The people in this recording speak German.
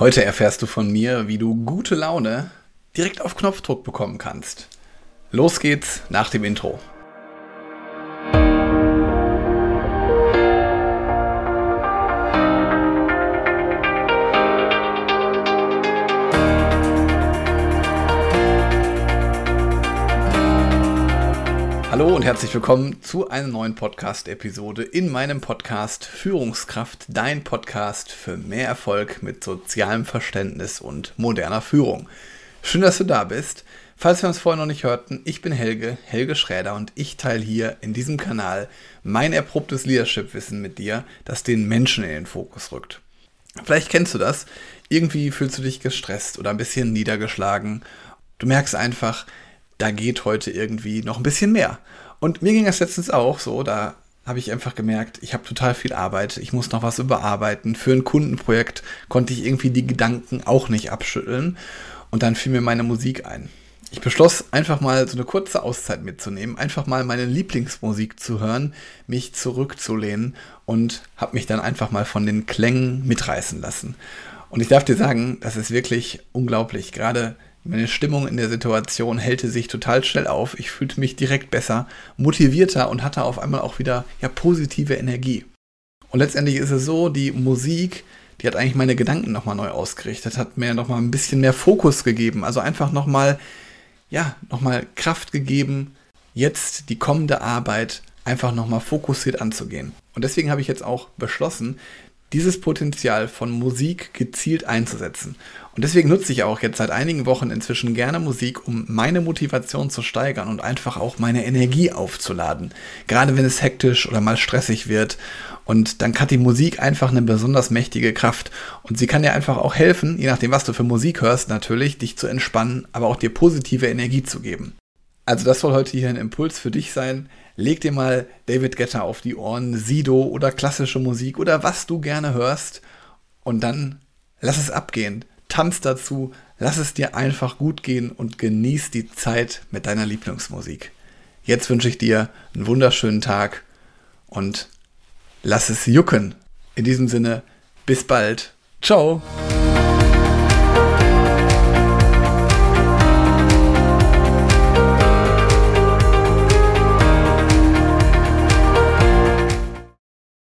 Heute erfährst du von mir, wie du gute Laune direkt auf Knopfdruck bekommen kannst. Los geht's nach dem Intro. Hallo und herzlich willkommen zu einer neuen Podcast-Episode in meinem Podcast Führungskraft, dein Podcast für mehr Erfolg mit sozialem Verständnis und moderner Führung. Schön, dass du da bist. Falls wir uns vorher noch nicht hörten, ich bin Helge, Helge Schräder und ich teile hier in diesem Kanal mein erprobtes Leadership-Wissen mit dir, das den Menschen in den Fokus rückt. Vielleicht kennst du das. Irgendwie fühlst du dich gestresst oder ein bisschen niedergeschlagen. Du merkst einfach, da geht heute irgendwie noch ein bisschen mehr. Und mir ging das letztens auch so, da habe ich einfach gemerkt, ich habe total viel Arbeit, ich muss noch was überarbeiten. Für ein Kundenprojekt konnte ich irgendwie die Gedanken auch nicht abschütteln. Und dann fiel mir meine Musik ein. Ich beschloss einfach mal so eine kurze Auszeit mitzunehmen, einfach mal meine Lieblingsmusik zu hören, mich zurückzulehnen und habe mich dann einfach mal von den Klängen mitreißen lassen. Und ich darf dir sagen, das ist wirklich unglaublich. Gerade meine Stimmung in der Situation hellte sich total schnell auf. Ich fühlte mich direkt besser, motivierter und hatte auf einmal auch wieder ja, positive Energie. Und letztendlich ist es so, die Musik, die hat eigentlich meine Gedanken nochmal neu ausgerichtet, hat mir nochmal ein bisschen mehr Fokus gegeben. Also einfach nochmal, ja, nochmal Kraft gegeben, jetzt die kommende Arbeit einfach nochmal fokussiert anzugehen. Und deswegen habe ich jetzt auch beschlossen, dieses Potenzial von Musik gezielt einzusetzen. Und deswegen nutze ich auch jetzt seit einigen Wochen inzwischen gerne Musik, um meine Motivation zu steigern und einfach auch meine Energie aufzuladen. Gerade wenn es hektisch oder mal stressig wird. Und dann hat die Musik einfach eine besonders mächtige Kraft. Und sie kann dir einfach auch helfen, je nachdem, was du für Musik hörst, natürlich, dich zu entspannen, aber auch dir positive Energie zu geben. Also das soll heute hier ein Impuls für dich sein. Leg dir mal David Getter auf die Ohren, Sido oder klassische Musik oder was du gerne hörst und dann lass es abgehen. Tanz dazu, lass es dir einfach gut gehen und genieß die Zeit mit deiner Lieblingsmusik. Jetzt wünsche ich dir einen wunderschönen Tag und lass es jucken. In diesem Sinne, bis bald. Ciao.